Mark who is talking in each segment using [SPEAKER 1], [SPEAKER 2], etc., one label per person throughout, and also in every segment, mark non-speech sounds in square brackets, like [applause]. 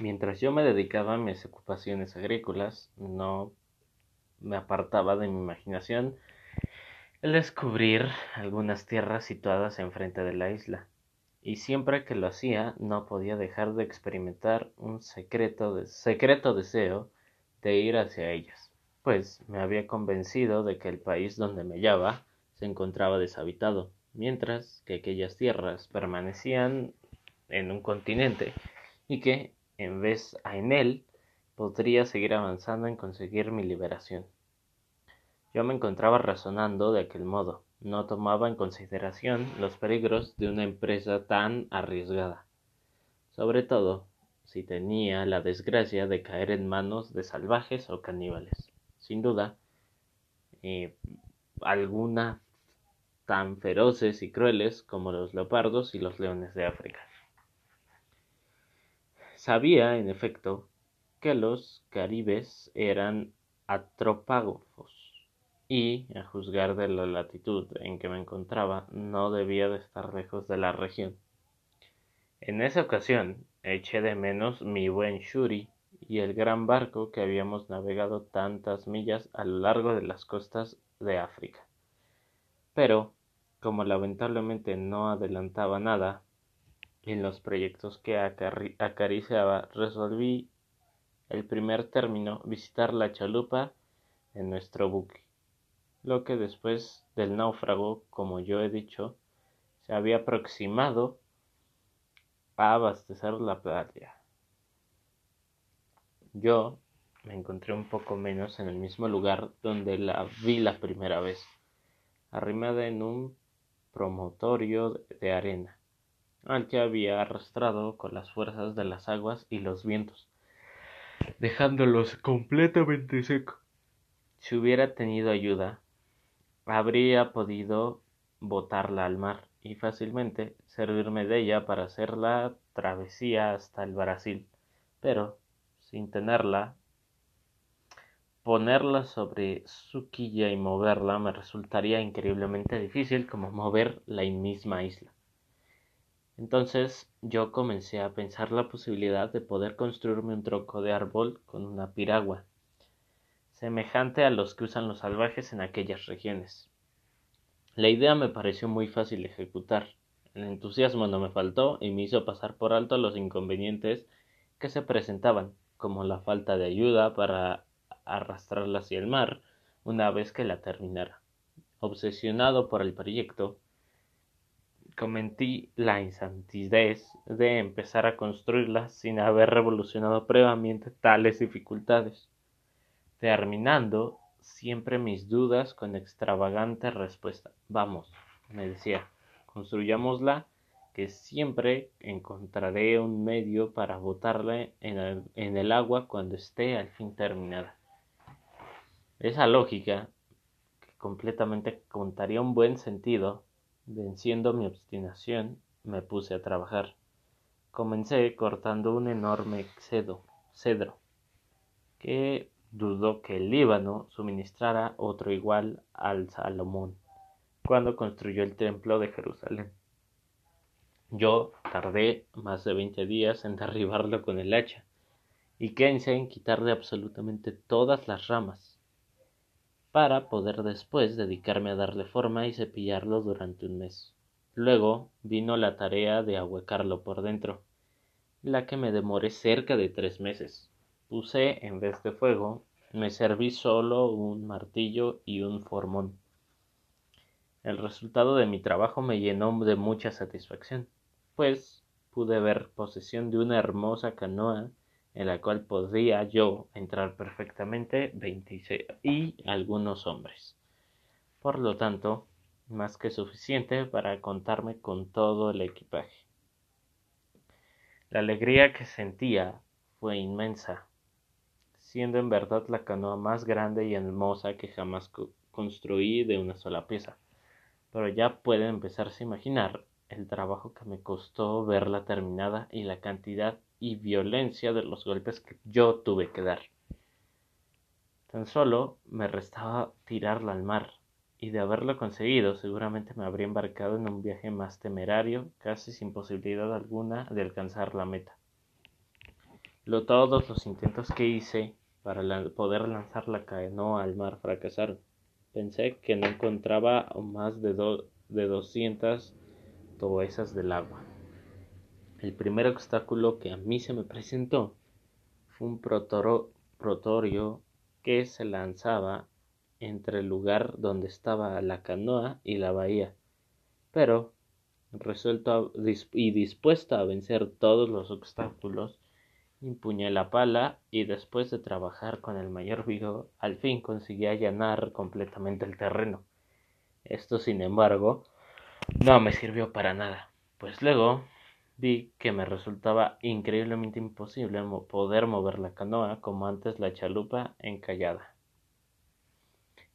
[SPEAKER 1] Mientras yo me dedicaba a mis ocupaciones agrícolas, no me apartaba de mi imaginación el descubrir algunas tierras situadas enfrente de la isla, y siempre que lo hacía no podía dejar de experimentar un secreto, secreto deseo de ir hacia ellas, pues me había convencido de que el país donde me hallaba se encontraba deshabitado, mientras que aquellas tierras permanecían en un continente y que, en vez a en él, podría seguir avanzando en conseguir mi liberación. Yo me encontraba razonando de aquel modo, no tomaba en consideración los peligros de una empresa tan arriesgada, sobre todo si tenía la desgracia de caer en manos de salvajes o caníbales. Sin duda, eh, alguna tan feroces y crueles como los leopardos y los leones de África. Sabía, en efecto, que los caribes eran atropágofos y, a juzgar de la latitud en que me encontraba, no debía de estar lejos de la región. En esa ocasión eché de menos mi buen Shuri y el gran barco que habíamos navegado tantas millas a lo largo de las costas de África. Pero, como lamentablemente no adelantaba nada en los proyectos que acariciaba, resolví el primer término visitar la chalupa en nuestro buque lo que después del náufrago, como yo he dicho, se había aproximado a abastecer la playa. Yo me encontré un poco menos en el mismo lugar donde la vi la primera vez, arrimada en un promontorio de arena, que había arrastrado con las fuerzas de las aguas y los vientos, dejándolos completamente secos. Si hubiera tenido ayuda, habría podido botarla al mar y fácilmente servirme de ella para hacer la travesía hasta el Brasil, pero sin tenerla, ponerla sobre su quilla y moverla me resultaría increíblemente difícil como mover la misma isla. Entonces yo comencé a pensar la posibilidad de poder construirme un tronco de árbol con una piragua semejante a los que usan los salvajes en aquellas regiones. La idea me pareció muy fácil ejecutar. El entusiasmo no me faltó y me hizo pasar por alto los inconvenientes que se presentaban, como la falta de ayuda para arrastrarla hacia el mar una vez que la terminara. Obsesionado por el proyecto, cometí la insantidez de empezar a construirla sin haber revolucionado previamente tales dificultades terminando siempre mis dudas con extravagante respuesta. Vamos, me decía, construyámosla, que siempre encontraré un medio para botarla en el, en el agua cuando esté al fin terminada. Esa lógica, que completamente contaría un buen sentido, venciendo mi obstinación, me puse a trabajar. Comencé cortando un enorme cedo, cedro, que dudó que el Líbano suministrara otro igual al Salomón cuando construyó el templo de Jerusalén. Yo tardé más de veinte días en [laughs] derribarlo con el hacha y Kense en quitarle absolutamente todas las ramas para poder después dedicarme a darle forma y cepillarlo durante un mes. Luego vino la tarea de ahuecarlo por dentro, la que me demoré cerca de tres meses. Puse, en vez de fuego, me serví solo un martillo y un formón. El resultado de mi trabajo me llenó de mucha satisfacción, pues pude ver posesión de una hermosa canoa en la cual podría yo entrar perfectamente veintiséis y algunos hombres. Por lo tanto, más que suficiente para contarme con todo el equipaje. La alegría que sentía fue inmensa, siendo en verdad la canoa más grande y hermosa que jamás construí de una sola pieza. Pero ya pueden empezarse a imaginar el trabajo que me costó verla terminada y la cantidad y violencia de los golpes que yo tuve que dar. Tan solo me restaba tirarla al mar, y de haberlo conseguido seguramente me habría embarcado en un viaje más temerario, casi sin posibilidad alguna de alcanzar la meta. Lo, todos los intentos que hice para poder lanzar la canoa al mar fracasaron. Pensé que no encontraba más de, de 200 toesas del agua. El primer obstáculo que a mí se me presentó fue un protorio que se lanzaba entre el lugar donde estaba la canoa y la bahía. Pero, resuelto y dispuesto a vencer todos los obstáculos, empuñé la pala y después de trabajar con el mayor vigor, al fin conseguí allanar completamente el terreno. Esto, sin embargo, no me sirvió para nada, pues luego vi que me resultaba increíblemente imposible poder mover la canoa como antes la chalupa encallada.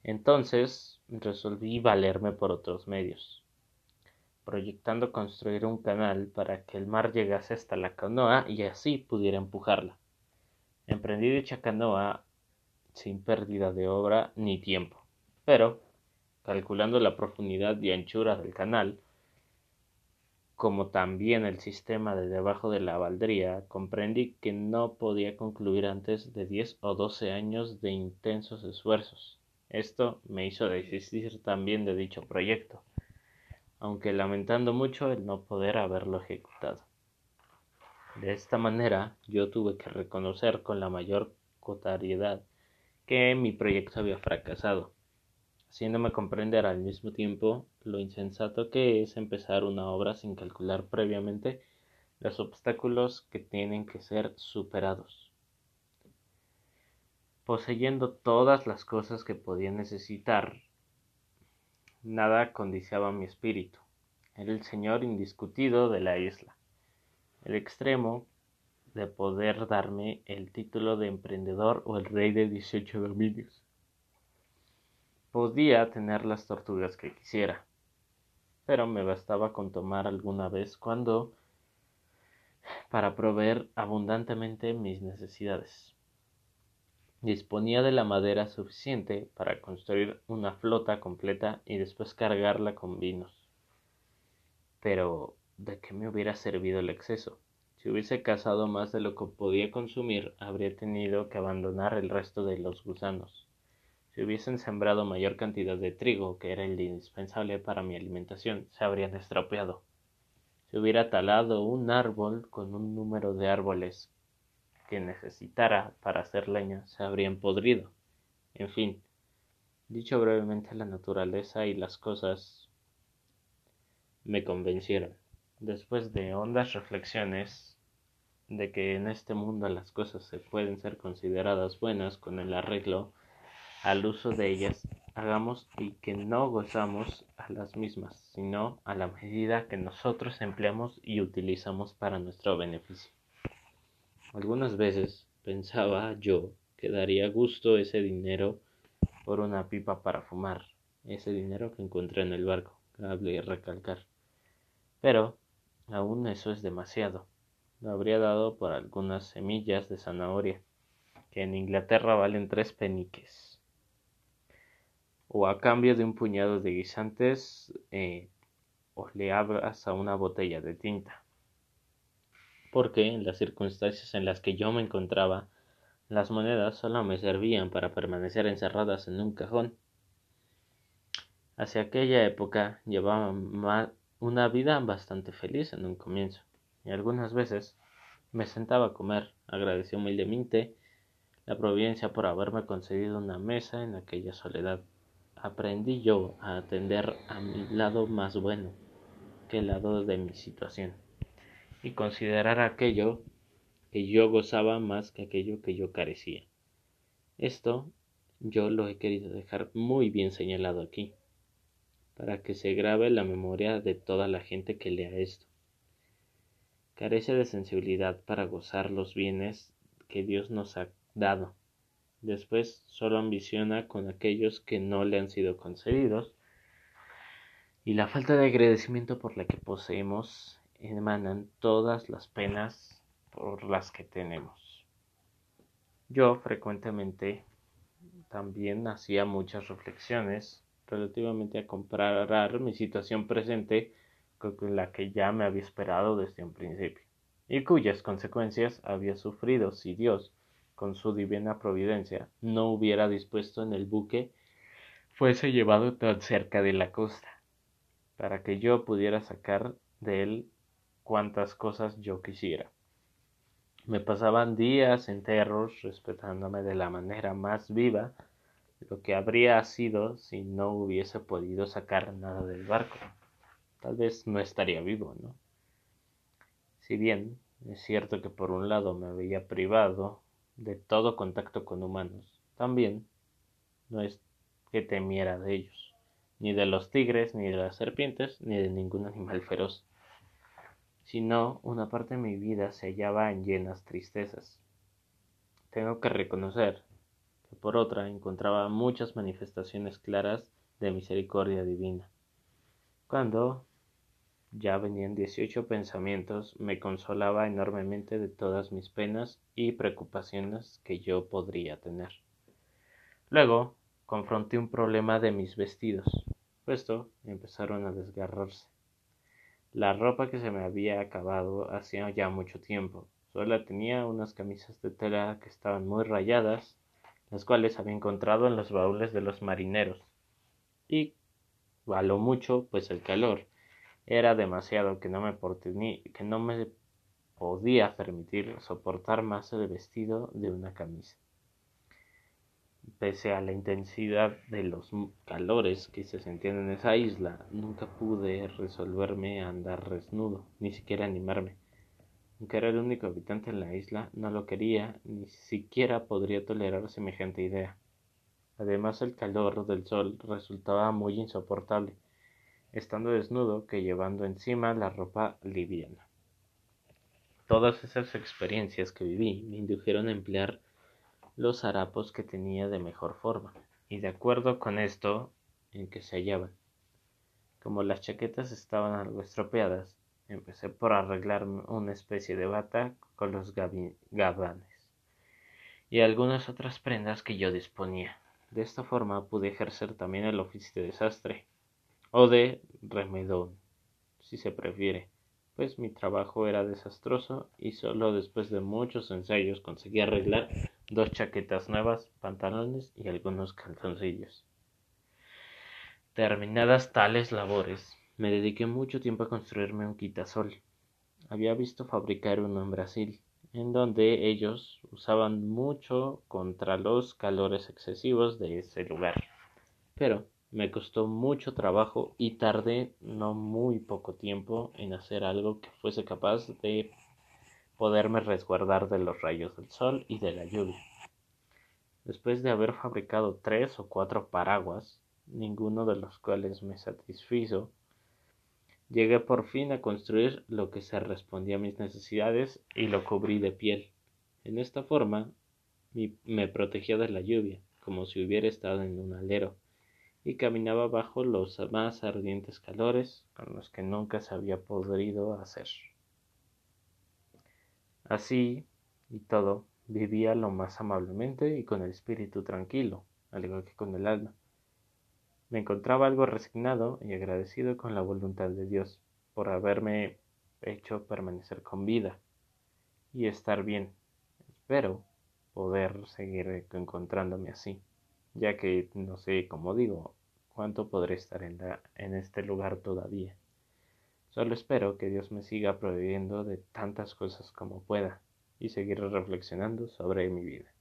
[SPEAKER 1] Entonces resolví valerme por otros medios, proyectando construir un canal para que el mar llegase hasta la canoa y así pudiera empujarla. Emprendí dicha canoa sin pérdida de obra ni tiempo, pero, calculando la profundidad y anchura del canal, como también el sistema de debajo de la baldría, comprendí que no podía concluir antes de diez o doce años de intensos esfuerzos. Esto me hizo desistir también de dicho proyecto, aunque lamentando mucho el no poder haberlo ejecutado. De esta manera yo tuve que reconocer con la mayor cotariedad que mi proyecto había fracasado, haciéndome comprender al mismo tiempo lo insensato que es empezar una obra sin calcular previamente los obstáculos que tienen que ser superados poseyendo todas las cosas que podía necesitar, nada condiciaba mi espíritu. Era el señor indiscutido de la isla, el extremo de poder darme el título de emprendedor o el rey de 18 dominios. Podía tener las tortugas que quisiera, pero me bastaba con tomar alguna vez cuando para proveer abundantemente mis necesidades. Disponía de la madera suficiente para construir una flota completa y después cargarla con vinos. Pero, ¿de qué me hubiera servido el exceso? Si hubiese cazado más de lo que podía consumir, habría tenido que abandonar el resto de los gusanos. Si hubiesen sembrado mayor cantidad de trigo, que era el indispensable para mi alimentación, se habrían estropeado. Si hubiera talado un árbol con un número de árboles que necesitara para hacer leña se habrían podrido. En fin, dicho brevemente la naturaleza y las cosas me convencieron. Después de hondas reflexiones de que en este mundo las cosas se pueden ser consideradas buenas con el arreglo al uso de ellas, hagamos y que no gozamos a las mismas, sino a la medida que nosotros empleamos y utilizamos para nuestro beneficio. Algunas veces pensaba yo que daría gusto ese dinero por una pipa para fumar, ese dinero que encontré en el barco, cabe recalcar. Pero aún eso es demasiado. Lo habría dado por algunas semillas de zanahoria, que en Inglaterra valen tres peniques. O a cambio de un puñado de guisantes, eh, o le abras a una botella de tinta porque en las circunstancias en las que yo me encontraba, las monedas solo me servían para permanecer encerradas en un cajón. Hacia aquella época llevaba una vida bastante feliz en un comienzo, y algunas veces me sentaba a comer, agradecí humildemente la providencia por haberme concedido una mesa en aquella soledad. Aprendí yo a atender a mi lado más bueno que el lado de mi situación y considerar aquello que yo gozaba más que aquello que yo carecía. Esto yo lo he querido dejar muy bien señalado aquí, para que se grabe la memoria de toda la gente que lea esto. Carece de sensibilidad para gozar los bienes que Dios nos ha dado. Después solo ambiciona con aquellos que no le han sido concedidos y la falta de agradecimiento por la que poseemos emanan todas las penas por las que tenemos. Yo frecuentemente también hacía muchas reflexiones relativamente a comparar mi situación presente con la que ya me había esperado desde un principio. y cuyas consecuencias había sufrido si Dios, con su divina providencia, no hubiera dispuesto en el buque fuese llevado tan cerca de la costa, para que yo pudiera sacar de él cuantas cosas yo quisiera. Me pasaban días enteros respetándome de la manera más viva lo que habría sido si no hubiese podido sacar nada del barco. Tal vez no estaría vivo, ¿no? Si bien es cierto que por un lado me había privado de todo contacto con humanos, también no es que temiera de ellos, ni de los tigres, ni de las serpientes, ni de ningún animal feroz, sino una parte de mi vida se hallaba en llenas tristezas. Tengo que reconocer que por otra encontraba muchas manifestaciones claras de misericordia divina. Cuando ya venían dieciocho pensamientos, me consolaba enormemente de todas mis penas y preocupaciones que yo podría tener. Luego confronté un problema de mis vestidos, puesto empezaron a desgarrarse. La ropa que se me había acabado hacía ya mucho tiempo. Solo tenía unas camisas de tela que estaban muy rayadas, las cuales había encontrado en los baúles de los marineros. Y való mucho, pues el calor era demasiado que no me, podía permitir soportar más el vestido de una camisa pese a la intensidad de los calores que se sentían en esa isla, nunca pude resolverme a andar desnudo, ni siquiera animarme. Aunque era el único habitante en la isla, no lo quería, ni siquiera podría tolerar semejante idea. Además el calor del sol resultaba muy insoportable, estando desnudo que llevando encima la ropa liviana. Todas esas experiencias que viví me indujeron a emplear los harapos que tenía de mejor forma, y de acuerdo con esto en que se hallaban. Como las chaquetas estaban algo estropeadas, empecé por arreglar una especie de bata con los gabanes y algunas otras prendas que yo disponía. De esta forma pude ejercer también el oficio de desastre, o de remedón, si se prefiere, pues mi trabajo era desastroso y solo después de muchos ensayos conseguí arreglar dos chaquetas nuevas, pantalones y algunos calzoncillos. Terminadas tales labores, me dediqué mucho tiempo a construirme un quitasol. Había visto fabricar uno en Brasil, en donde ellos usaban mucho contra los calores excesivos de ese lugar. Pero me costó mucho trabajo y tardé no muy poco tiempo en hacer algo que fuese capaz de poderme resguardar de los rayos del sol y de la lluvia. Después de haber fabricado tres o cuatro paraguas, ninguno de los cuales me satisfizo, llegué por fin a construir lo que se respondía a mis necesidades y lo cubrí de piel. En esta forma me protegía de la lluvia, como si hubiera estado en un alero, y caminaba bajo los más ardientes calores con los que nunca se había podido hacer. Así y todo, vivía lo más amablemente y con el espíritu tranquilo, al igual que con el alma. Me encontraba algo resignado y agradecido con la voluntad de Dios por haberme hecho permanecer con vida y estar bien. Espero poder seguir encontrándome así, ya que no sé, como digo, cuánto podré estar en, en este lugar todavía. Solo espero que Dios me siga proveyendo de tantas cosas como pueda y seguir reflexionando sobre mi vida.